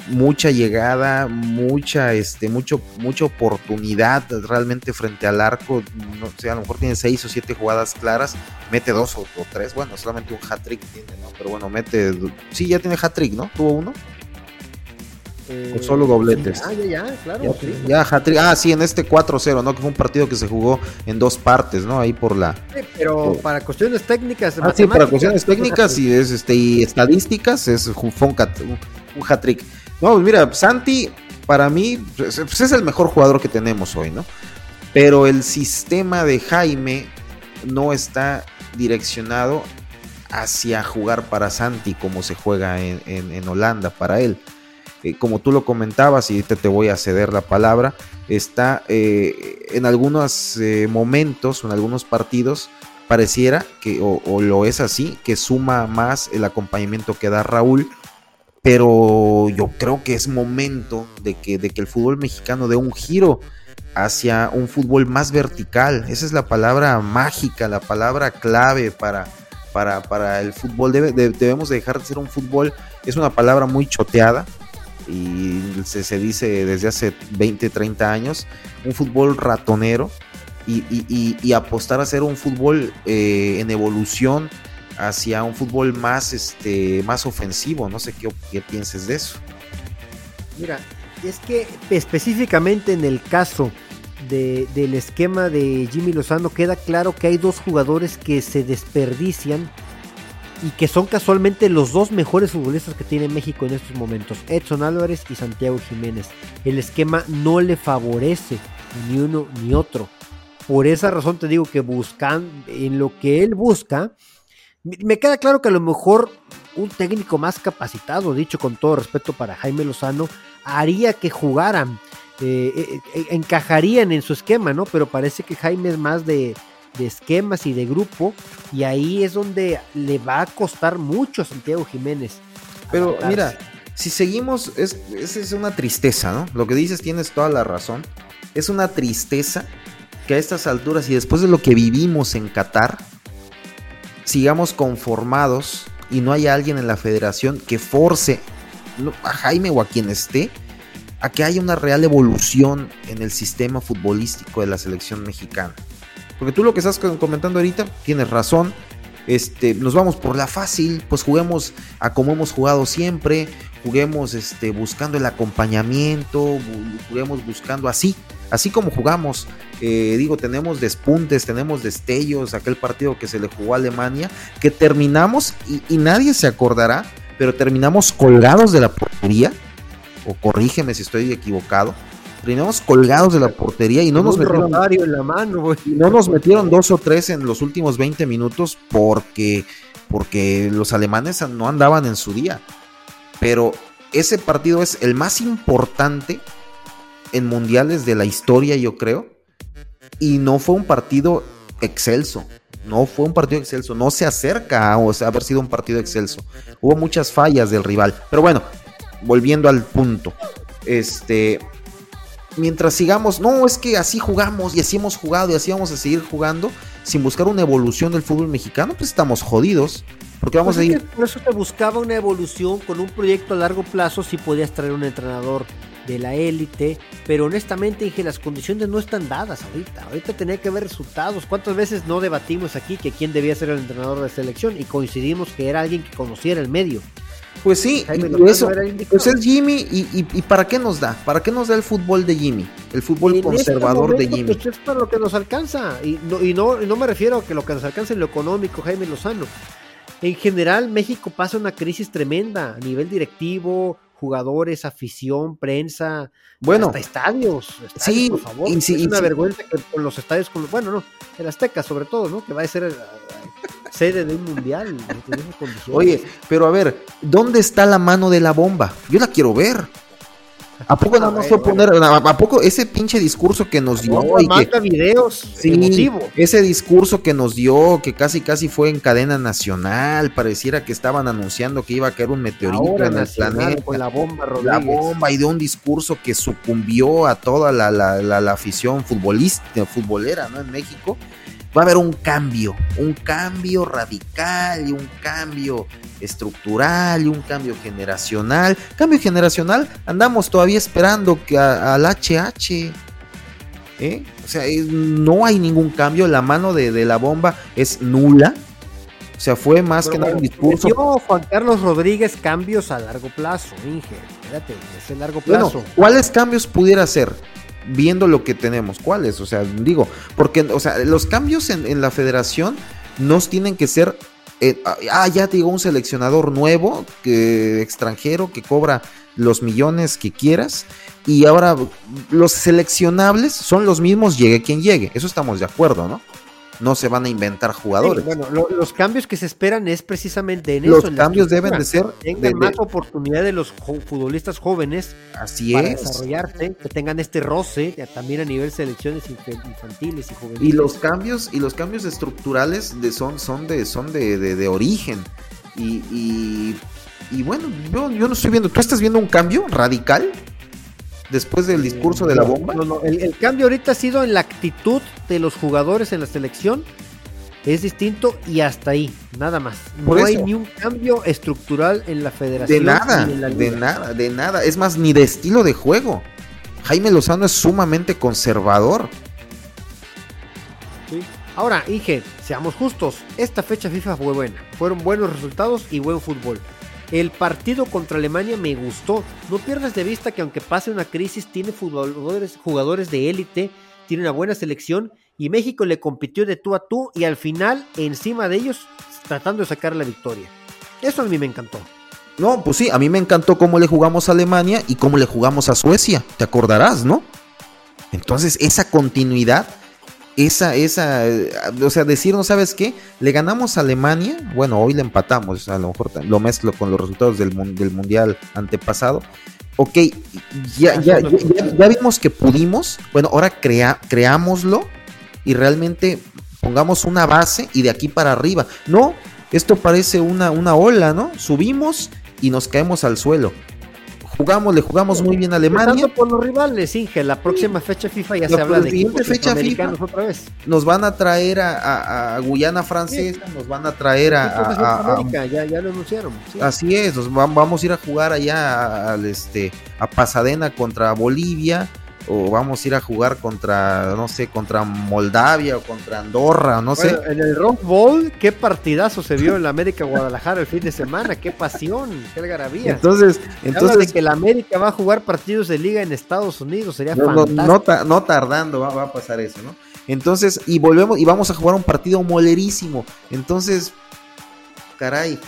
mucha llegada, mucha, este, mucho, mucha oportunidad realmente frente al arco. No sé, a lo mejor tiene seis o siete jugadas claras, mete dos o, tres. Bueno, solamente un hat-trick tiene, ¿no? Pero bueno, mete. Sí, ya tiene hat-trick, ¿no? ¿Tuvo uno? o solo dobletes. ah, ya, ya, claro. Ya, hat-trick. Ah, sí, en este 4-0, ¿no? Que fue un partido que se jugó en dos partes, ¿no? Ahí por la. pero para cuestiones técnicas. Ah, sí, para cuestiones técnicas y, es, este, y estadísticas, es, fue un, un hat-trick. No, mira, Santi, para mí, pues, pues, es el mejor jugador que tenemos hoy, ¿no? Pero el sistema de Jaime no está direccionado hacia jugar para Santi como se juega en, Holanda para él. Eh, como tú lo comentabas, y te, te voy a ceder la palabra, está eh, en algunos eh, momentos, en algunos partidos, pareciera que, o, lo es así, que suma más el acompañamiento que da Raúl pero yo creo que es momento de que, de que el fútbol mexicano dé un giro hacia un fútbol más vertical. Esa es la palabra mágica, la palabra clave para, para, para el fútbol. debemos dejar de ser un fútbol, es una palabra muy choteada y se, dice desde hace 20, 30 años, un fútbol ratonero y, apostar a ser un fútbol eh, en evolución hacia un fútbol más, este, más ofensivo. No sé qué, pienses de eso. Mira, es que específicamente en el caso de, del esquema de Jimmy Lozano queda claro que hay dos jugadores que se desperdician y que son casualmente los dos mejores futbolistas que tiene México en estos momentos, Edson Álvarez y Santiago Jiménez. El esquema no le favorece ni uno ni otro. Por esa razón te digo que buscan en lo que él busca, me queda claro que a lo mejor un técnico más capacitado, dicho con todo respeto para Jaime Lozano, haría que jugaran, eh, eh, eh, encajarían en su esquema, ¿no? Pero parece que Jaime es más de, esquemas y de grupo, y ahí es donde le va a costar mucho a Santiago Jiménez. Pero mira, si seguimos, es, es una tristeza, ¿no? Lo que dices tienes toda la razón. Es una tristeza que a estas alturas y después de lo que vivimos en Qatar, sigamos conformados y no haya alguien en la federación que force a Jaime o a quien esté a que haya una real evolución en el sistema futbolístico de la selección mexicana. Porque tú lo que estás comentando ahorita, tienes razón. Este, nos vamos por la fácil, pues juguemos a como hemos jugado siempre, juguemos este, buscando el acompañamiento, juguemos buscando así, así como jugamos. Eh, digo, tenemos despuntes, tenemos destellos, aquel partido que se le jugó a Alemania, que terminamos y, nadie se acordará, pero terminamos colgados de la portería, o corrígeme si estoy equivocado, terminamos colgados de la portería y no nos metieron en la mano, no nos metieron dos o tres en los últimos 20 minutos porque porque los alemanes no andaban en su día. Pero ese partido es el más importante en mundiales de la historia, yo creo. Y no fue un partido excelso. No fue un partido excelso. No se acerca a haber sido un partido excelso. Hubo muchas fallas del rival. Pero bueno, volviendo al punto. Este. Mientras sigamos, no, es que así jugamos y así hemos jugado y así vamos a seguir jugando sin buscar una evolución del fútbol mexicano, pues estamos jodidos. Porque vamos pues a ir. Por eso te buscaba una evolución con un proyecto a largo plazo si podías traer un entrenador de la élite, pero honestamente dije, las condiciones no están dadas ahorita. Ahorita tenía que ver resultados. ¿Cuántas veces no debatimos aquí que quién debía ser el entrenador de selección y coincidimos que era alguien que conociera el medio? Pues sí, y eso, pues es Jimmy, y, para qué nos da? ¿Para qué nos da el fútbol de Jimmy? El fútbol este conservador de Jimmy. Pues es para lo que nos alcanza, y no, y no, no me refiero a que lo que nos alcanza en lo económico, Jaime Lozano. En general, México pasa una crisis tremenda a nivel directivo, jugadores, afición, prensa, bueno, hasta estadios, sí, por favor. es una vergüenza que con los estadios, con, bueno, no, el Azteca sobre todo, ¿no? Que va a ser eh, sede de un mundial. Oye, pero a ver, ¿dónde está la mano de la bomba? Yo la quiero ver. ¿A poco nada más fue poner, a poco ese pinche discurso que nos dio? y que, videos sí, ese discurso que nos dio, que casi casi fue en cadena nacional, pareciera que estaban anunciando que iba a caer un meteorito en el planeta. Con la bomba, La bomba, y de un discurso que sucumbió a toda la, la, la afición futbolista, futbolera, ¿no? En México va a haber un cambio, un cambio radical y un cambio estructural y un cambio generacional. Cambio generacional, andamos todavía esperando que al HH. ¿eh? O sea, no hay ningún cambio, la mano de, la bomba es nula. O sea, fue más que nada un discurso. Juan Carlos Rodríguez cambios a largo plazo, Inge. Espérate, es el largo plazo. ¿Cuáles cambios pudiera hacer? Viendo lo que tenemos. ¿Cuáles? O sea, digo, porque, o sea, los cambios en, la federación nos tienen que ser. Eh, ah, ya te digo, un seleccionador nuevo, que, extranjero, que cobra los millones que quieras. Y ahora los seleccionables son los mismos, llegue quien llegue. Eso estamos de acuerdo, ¿no? No se van a inventar jugadores. bueno, los cambios que se esperan es precisamente en los eso. Los cambios deben de ser. Tengan más oportunidad de los futbolistas jóvenes. Así para es. desarrollarse, que tengan este roce también a nivel selecciones infantiles y juveniles. Y los cambios, y los cambios estructurales de, son, son de, son de, de, origen. Y, y, bueno, yo, yo no estoy viendo. ¿Tú estás viendo un cambio radical? Después del discurso de la bomba. el, cambio ahorita ha sido en la actitud de los jugadores en la selección. Es distinto y hasta ahí, nada más. no hay ni un cambio estructural en la federación. De nada, de nada, de nada. Es más, ni de estilo de juego. Jaime Lozano es sumamente conservador. Ahora, Inge, seamos justos, esta fecha FIFA fue buena. Fueron buenos resultados y buen fútbol. El partido contra Alemania me gustó. No pierdas de vista que aunque pase una crisis, tiene jugadores, jugadores de élite, tiene una buena selección y México le compitió de tú a tú y al final encima de ellos tratando de sacar la victoria. Eso a mí me encantó. No, pues sí, a mí me encantó cómo le jugamos a Alemania y cómo le jugamos a Suecia, te acordarás, ¿no? Entonces, esa continuidad, esa, esa, o sea, decir, ¿no sabes qué? Le ganamos a Alemania, bueno, hoy le empatamos, a lo mejor lo mezclo con los resultados del, del Mundial antepasado. Ok, ya, ya, ya, vimos que pudimos, bueno, ahora crea, creámoslo y realmente pongamos una base y de aquí para arriba. No, esto parece una, una ola, ¿no? Subimos y nos caemos al suelo. Jugamos, le jugamos muy bien a Alemania. por los rivales, Inge, la próxima fecha FIFA ya se habla de equipos fecha FIFA otra vez. Nos van a traer a, Guyana Francesa, nos van a traer a, América, ya, ya, lo anunciaron. Así es, nos vamos a ir a jugar allá al este a Pasadena contra Bolivia o vamos a ir a jugar contra, no sé, contra Moldavia o contra Andorra, no sé. En el Rock Bowl, qué partidazo se vio en la América Guadalajara el fin de semana, qué pasión, qué algarabía. Entonces, entonces de que la América va a jugar partidos de liga en Estados Unidos, sería fantástico. No, tardando va, va, a pasar eso, ¿no? Entonces, y volvemos y vamos a jugar un partido molerísimo. Entonces, caray,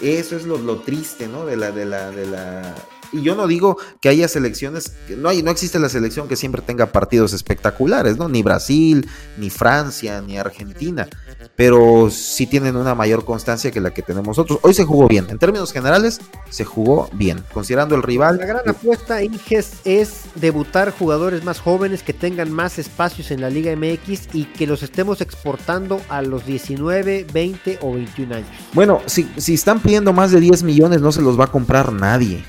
eso es lo, lo triste, ¿no? De la, de la, de la y yo no digo que haya selecciones, no, hay, no existe la selección que siempre tenga partidos espectaculares, ¿no? Ni Brasil, ni Francia, ni Argentina, pero sí tienen una mayor constancia que la que tenemos nosotros. Hoy se jugó bien, en términos generales se jugó bien, considerando el rival. La gran apuesta, Inges, es debutar jugadores más jóvenes que tengan más espacios en la Liga MX y que los estemos exportando a los 19, 20 o 21 años. Bueno, si, si están pidiendo más de 10 millones no se los va a comprar nadie.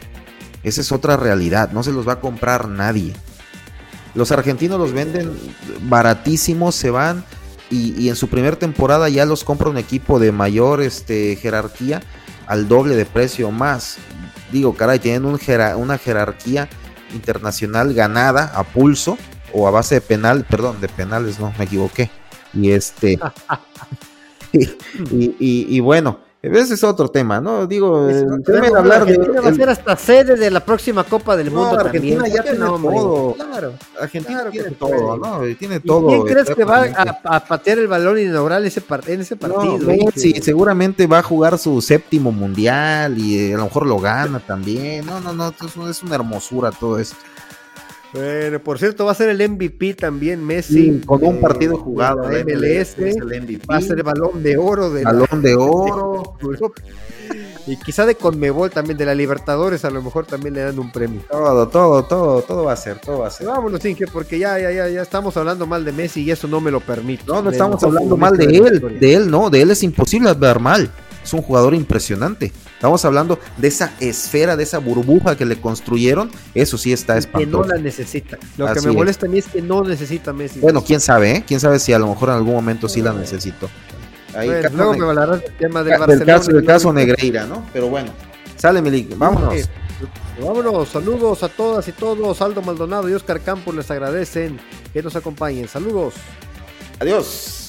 Esa es otra realidad, no se los va a comprar nadie. Los argentinos los venden baratísimos, se van y, en su primera temporada ya los compra un equipo de mayor este, jerarquía al doble de precio más. Digo, caray, tienen una jerarquía internacional ganada a pulso o a base de penal, perdón, de penales, no, me equivoqué. Y este, y bueno, ese es otro tema, ¿no? Digo, el tema de hablar de. va a ser hasta sede de la próxima Copa del Mundo. Argentina ya tiene todo. Claro. Argentina tiene todo, ¿no? Tiene todo. ¿Quién crees que va a, patear el balón inaugural ese en ese partido? sí, seguramente va a jugar su séptimo mundial y eh, a lo mejor lo gana también. No, no, no, es una hermosura todo esto. Bueno, por cierto, va a ser el MVP también Messi. con un partido jugado. MLS, Va a ser el balón de oro. De balón de oro. y quizá de Conmebol también, de la Libertadores, a lo mejor también le dan un premio. Todo, todo, todo, todo va a ser, todo va a ser. Vámonos, Inge, porque ya, ya, ya, ya estamos hablando mal de Messi y eso no me lo permite. No, no estamos hablando mal de él, de él no, de él es imposible ver mal es un jugador impresionante. Estamos hablando de esa esfera, de esa burbuja que le construyeron. Eso sí está espantoso. Que no la necesita. Lo que me molesta a mí es que no necesita Messi. Bueno, quién sabe, ¿eh? Quién sabe si a lo mejor en algún momento sí la necesito. Ahí, luego me hablarás del tema del Barcelona. Caso, del caso Negreira, ¿no? Pero bueno, sale Milik, vámonos. vámonos, saludos a todas y todos. Aldo Maldonado y Oscar Campos les agradecen que nos acompañen. Saludos. Adiós.